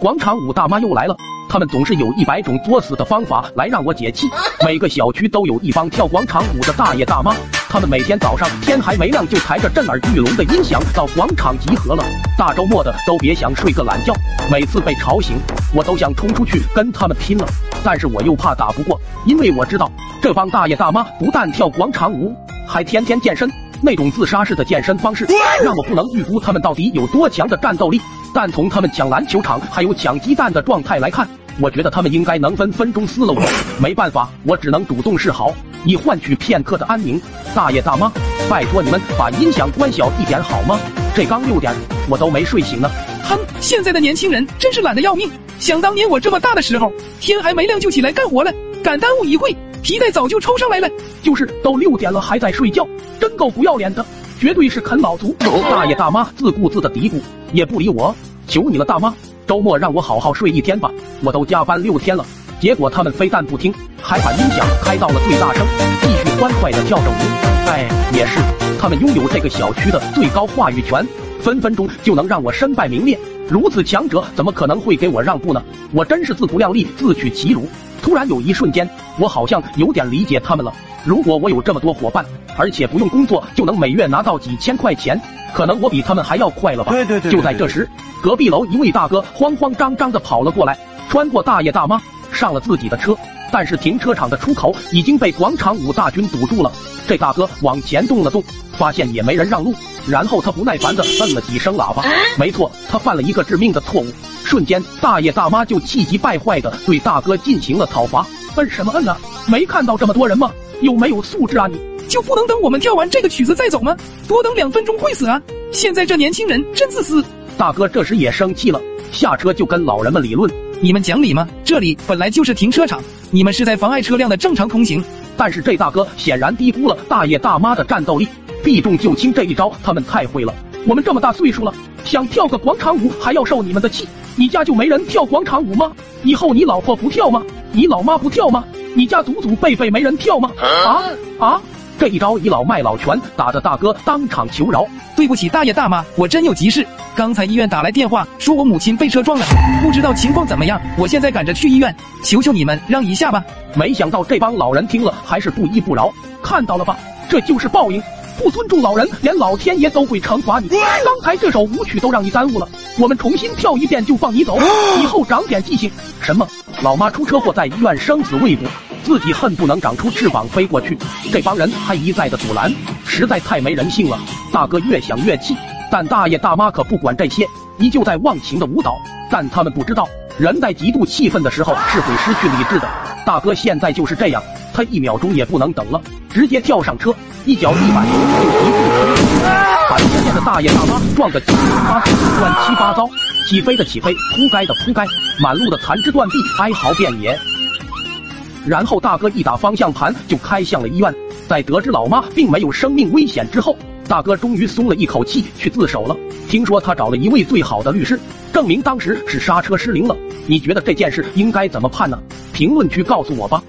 广场舞大妈又来了，他们总是有一百种作死的方法来让我解气。每个小区都有一帮跳广场舞的大爷大妈，他们每天早上天还没亮就抬着震耳欲聋的音响到广场集合了。大周末的都别想睡个懒觉，每次被吵醒，我都想冲出去跟他们拼了。但是我又怕打不过，因为我知道这帮大爷大妈不但跳广场舞，还天天健身。那种自杀式的健身方式，让我不能预估他们到底有多强的战斗力。但从他们抢篮球场还有抢鸡蛋的状态来看，我觉得他们应该能分分钟撕了我。没办法，我只能主动示好，以换取片刻的安宁。大爷大妈，拜托你们把音响关小一点好吗？这刚六点，我都没睡醒呢。哼，现在的年轻人真是懒得要命。想当年我这么大的时候，天还没亮就起来干活了，敢耽误一会。皮带早就抽上来了，就是都六点了还在睡觉，真够不要脸的，绝对是啃老族。大爷大妈自顾自的嘀咕，也不理我，求你了大妈，周末让我好好睡一天吧，我都加班六天了。结果他们非但不听，还把音响开到了最大声，继续欢快的跳着舞。哎，也是，他们拥有这个小区的最高话语权，分分钟就能让我身败名裂。如此强者怎么可能会给我让步呢？我真是自不量力，自取其辱。突然有一瞬间，我好像有点理解他们了。如果我有这么多伙伴，而且不用工作就能每月拿到几千块钱，可能我比他们还要快了吧？对对对。就在这时，隔壁楼一位大哥慌慌张张的跑了过来，穿过大爷大妈，上了自己的车。但是停车场的出口已经被广场舞大军堵住了。这大哥往前动了动，发现也没人让路，然后他不耐烦的摁了几声喇叭。没错，他犯了一个致命的错误。瞬间，大爷大妈就气急败坏的对大哥进行了讨伐。摁什么摁啊？没看到这么多人吗？有没有素质啊？你就不能等我们跳完这个曲子再走吗？多等两分钟会死啊！现在这年轻人真自私。大哥这时也生气了，下车就跟老人们理论：你们讲理吗？这里本来就是停车场，你们是在妨碍车辆的正常通行。但是这大哥显然低估了大爷大妈的战斗力，避重就轻这一招他们太会了。我们这么大岁数了，想跳个广场舞还要受你们的气。你家就没人跳广场舞吗？以后你老婆不跳吗？你老妈不跳吗？你家祖祖辈辈没人跳吗？啊啊！这一招倚老卖老拳，打得大哥当场求饶。对不起，大爷大妈，我真有急事。刚才医院打来电话，说我母亲被车撞了，不知道情况怎么样。我现在赶着去医院，求求你们让一下吧。没想到这帮老人听了还是不依不饶。看到了吧，这就是报应。不尊重老人，连老天爷都会惩罚你。刚才这首舞曲都让你耽误了，我们重新跳一遍就放你走，以后长点记性。什么？老妈出车祸在医院生死未卜，自己恨不能长出翅膀飞过去。这帮人还一再的阻拦，实在太没人性了。大哥越想越气，但大爷大妈可不管这些，依旧在忘情的舞蹈。但他们不知道，人在极度气愤的时候是会失去理智的。大哥现在就是这样，他一秒钟也不能等了，直接跳上车。一脚一板油就一步冲出，把前面的大爷大妈撞得七荤八、乱七八糟，起飞的起飞，扑街的扑街，满路的残肢断臂，哀嚎遍野。然后大哥一打方向盘就开向了医院，在得知老妈并没有生命危险之后，大哥终于松了一口气去自首了。听说他找了一位最好的律师，证明当时是刹车失灵了。你觉得这件事应该怎么判呢？评论区告诉我吧。